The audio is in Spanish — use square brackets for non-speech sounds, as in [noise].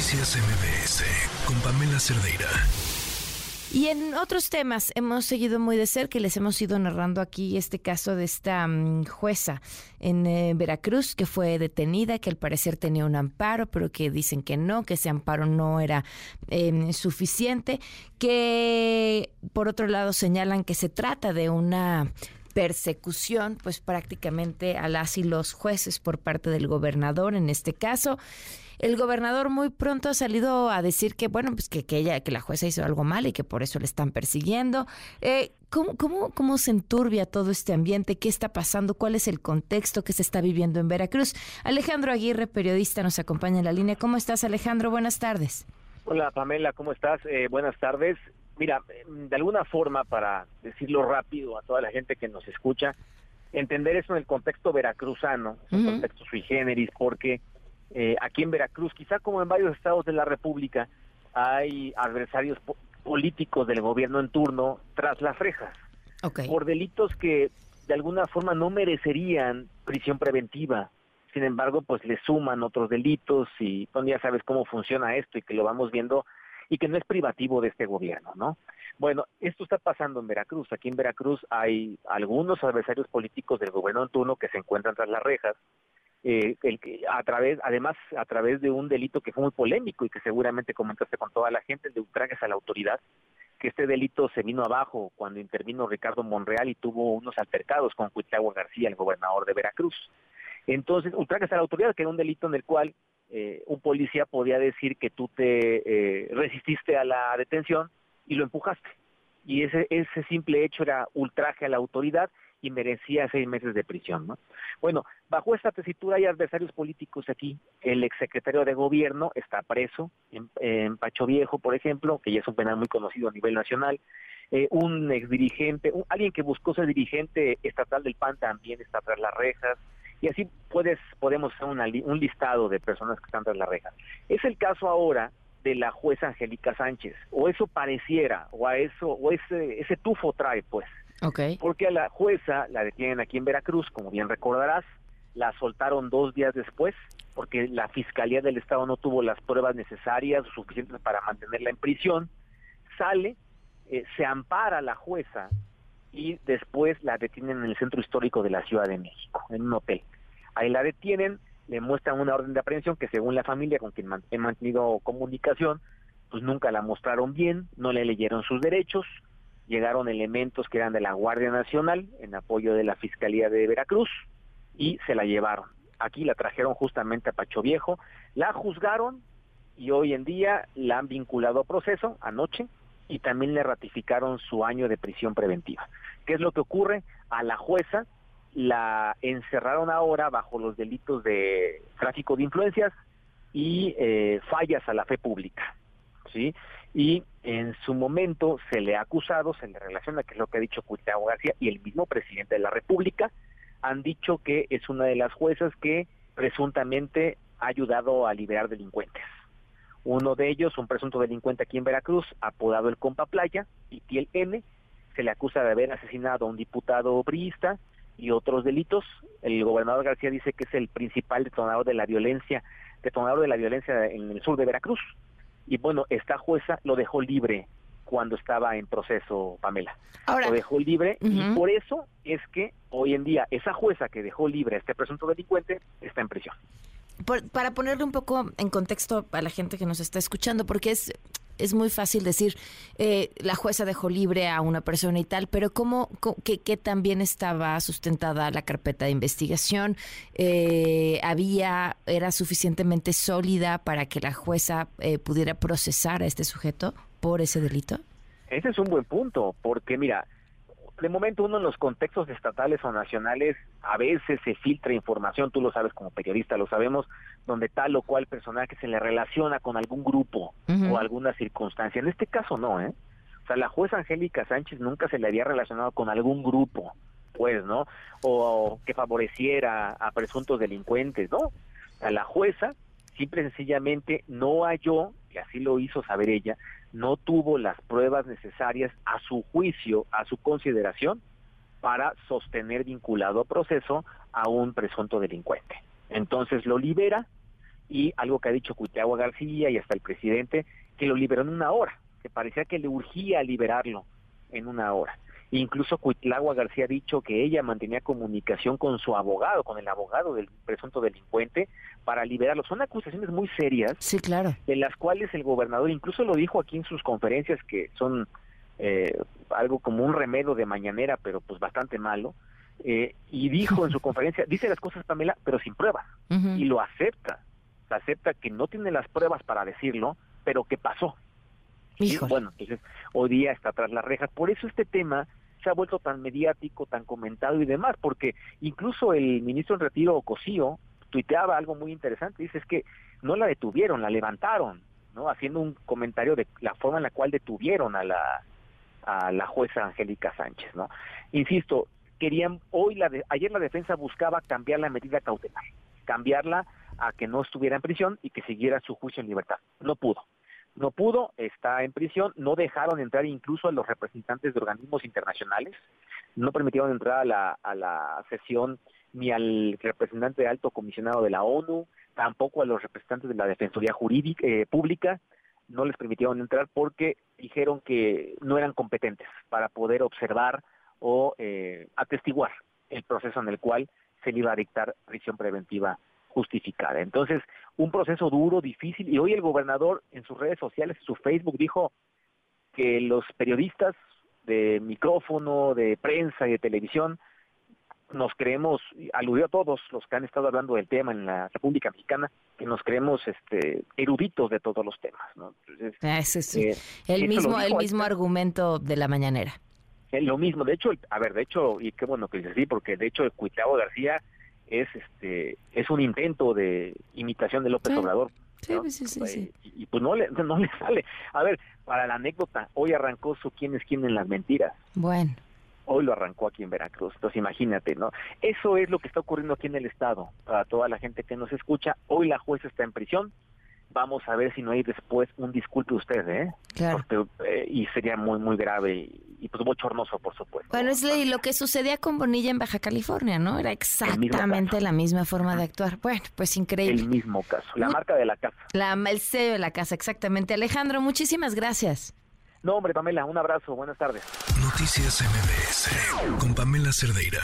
Noticias MBS con Pamela Cerdeira. Y en otros temas hemos seguido muy de cerca y les hemos ido narrando aquí este caso de esta mm, jueza en eh, Veracruz que fue detenida, que al parecer tenía un amparo, pero que dicen que no, que ese amparo no era em, suficiente, que por otro lado señalan que se trata de una persecución, pues prácticamente a las y los jueces por parte del gobernador en este caso. El gobernador muy pronto ha salido a decir que, bueno, pues que, que ella, que la jueza hizo algo mal y que por eso le están persiguiendo. Eh, ¿cómo, cómo, ¿Cómo se enturbia todo este ambiente? ¿Qué está pasando? ¿Cuál es el contexto que se está viviendo en Veracruz? Alejandro Aguirre, periodista, nos acompaña en la línea. ¿Cómo estás, Alejandro? Buenas tardes. Hola, Pamela, ¿cómo estás? Eh, buenas tardes. Mira, de alguna forma, para decirlo rápido a toda la gente que nos escucha, entender eso en el contexto veracruzano, en el contexto sui generis, porque eh, aquí en Veracruz, quizá como en varios estados de la República, hay adversarios políticos del gobierno en turno tras las rejas. Por delitos que de alguna forma no merecerían prisión preventiva. Sin embargo, pues le suman otros delitos y tú ya sabes cómo funciona esto y que lo vamos viendo y que no es privativo de este gobierno, ¿no? Bueno, esto está pasando en Veracruz. Aquí en Veracruz hay algunos adversarios políticos del gobierno en turno que se encuentran tras las rejas eh, el a través, además a través de un delito que fue muy polémico y que seguramente comentaste con toda la gente, el de ultrajes a la autoridad, que este delito se vino abajo cuando intervino Ricardo Monreal y tuvo unos altercados con Cuitlagua García, el gobernador de Veracruz. Entonces, ultrajes a la autoridad, que era un delito en el cual eh, un policía podía decir que tú te eh, resististe a la detención y lo empujaste. Y ese, ese simple hecho era ultraje a la autoridad y merecía seis meses de prisión. ¿no? Bueno, bajo esta tesitura hay adversarios políticos aquí. El exsecretario de gobierno está preso en, Pacho Viejo, por ejemplo, que ya es un penal muy conocido a nivel nacional. Eh, un exdirigente, alguien que buscó ser dirigente estatal del PAN también está tras las rejas. Y así puedes, podemos hacer un listado de personas que están tras las rejas. Es el caso ahora de la jueza Angélica Sánchez, o eso pareciera, o a eso, o ese, ese tufo trae, pues. Porque a la jueza la detienen aquí en Veracruz, como bien recordarás, la soltaron dos días después, porque la Fiscalía del Estado no tuvo las pruebas necesarias o suficientes para mantenerla en prisión. Sale, eh, se ampara la jueza y después la detienen en el centro histórico de la Ciudad de México, en un hotel. Ahí la detienen, le muestran una orden de aprehensión que según la familia con quien he mantenido comunicación, pues nunca la mostraron bien, no le leyeron sus derechos, llegaron elementos que eran de la Guardia Nacional en apoyo de la Fiscalía de Veracruz y se la llevaron. Aquí la trajeron justamente a Pacho Viejo, la juzgaron y hoy en día la han vinculado a proceso anoche y también le ratificaron su año de prisión preventiva. ¿Qué es lo que ocurre? A la jueza la encerraron ahora bajo los delitos de tráfico de influencias y eh, fallas a la fe pública. ¿sí? y en su momento se le ha acusado, se le relaciona, que es lo que ha dicho Cuitao García y el mismo presidente de la República, han dicho que es una de las juezas que presuntamente ha ayudado a liberar delincuentes. Uno de ellos, un presunto delincuente aquí en Veracruz, apodado el Compa Playa, Itiel N, se le acusa de haber asesinado a un diputado priista y otros delitos. El gobernador García dice que es el principal detonador de la violencia, detonador de la violencia en el sur de Veracruz y bueno, esta jueza lo dejó libre cuando estaba en proceso, Pamela. lo dejó libre y por eso es que hoy en día esa jueza que dejó libre a este presunto delincuente está en prisión. Para ponerle un poco en contexto a la gente que nos está escuchando, porque es es muy fácil decir, eh, la jueza dejó libre a una persona y tal, pero ¿cómo, qué, también estaba sustentada la carpeta de investigación? Eh, ¿Había, era suficientemente sólida para que la jueza eh, pudiera procesar a este sujeto por ese delito? Ese es un buen punto, porque mira, de momento uno en los contextos estatales o nacionales a veces se filtra información, tú lo sabes como periodista, lo sabemos, donde tal o cual personaje se le relaciona con algún grupo o alguna circunstancia. En este caso no, ¿eh? O sea, la jueza Angélica Sánchez nunca se le había relacionado con algún grupo, pues, ¿no? O, que favoreciera a presuntos delincuentes, ¿no? Sea, la jueza simple y sencillamente no halló, y así lo hizo saber ella, no tuvo las pruebas necesarias a su juicio, a su consideración, para sostener vinculado a proceso a un presunto delincuente. Entonces lo libera y algo que ha dicho Cuitlagua García y hasta el presidente, que lo liberó en una hora, que parecía que le urgía liberarlo en una hora. Incluso Cuitlagua García ha dicho que ella mantenía comunicación con su abogado, con el abogado del presunto delincuente, para liberarlo. Son acusaciones muy serias. Sí, claro. De las cuales el gobernador incluso lo dijo aquí en sus conferencias, que son eh, algo como un remedio de mañanera, pero pues bastante malo. Eh, y dijo en su [laughs] conferencia, dice las cosas Pamela, pero sin pruebas. Y lo acepta. acepta que no tiene las pruebas para decirlo, pero que pasó. Y bueno, entonces hoy día está tras las rejas. Por eso este tema se ha vuelto tan mediático, tan comentado y demás, porque incluso el ministro en retiro, Cosío, tuiteaba algo muy interesante, dice es que no la detuvieron, la levantaron, ¿no? Haciendo un comentario de la forma en la cual detuvieron a la a la jueza Angélica Sánchez, ¿no? Insisto, querían hoy la de, ayer la defensa buscaba cambiar la medida cautelar, cambiarla a que no estuviera en prisión y que siguiera su juicio en libertad. No pudo no pudo, está en prisión, no dejaron entrar incluso a los representantes de organismos internacionales, no permitieron entrar a la, a la sesión ni al representante alto comisionado de la ONU, tampoco a los representantes de la Defensoría Jurídica eh, Pública, no les permitieron entrar porque dijeron que no eran competentes para poder observar o eh, atestiguar el proceso en el cual se le iba a dictar prisión preventiva justificada. Entonces, un proceso duro, difícil, y hoy el gobernador en sus redes sociales, en su Facebook, dijo que los periodistas de micrófono, de prensa y de televisión, nos creemos, aludió a todos los que han estado hablando del tema en la República Mexicana, que nos creemos este, eruditos de todos los temas. ¿no? Ah, es, eh, el mismo, el mismo argumento de la mañanera. Eh, lo mismo, de hecho, a ver, de hecho, y qué bueno que dices así, porque de hecho Cuitlao García es este es un intento de imitación de López Obrador. Sí, sí, sí, sí, Y, pues no le, [laughs] no le sale. A ver, para la anécdota, hoy arrancó su quién es quién en las mentiras. Bueno. Hoy lo arrancó aquí en Veracruz. Entonces imagínate, ¿no? Eso es lo que está ocurriendo aquí en el Estado. Para toda la gente que nos escucha, hoy la jueza está en prisión vamos a ver si no hay después un disculpe usted, ¿eh? Claro. Eh, y sería muy, muy grave y, pues bochornoso, por supuesto. Bueno, es lo que sucedía con Bonilla en Baja California, ¿no? Era exactamente la misma forma de actuar. Bueno, pues increíble. El mismo caso, la marca de la casa. La, el sello de la casa, exactamente. Alejandro, muchísimas gracias. No, hombre, Pamela, un abrazo, buenas tardes. Noticias MBS con Pamela Cerdeira.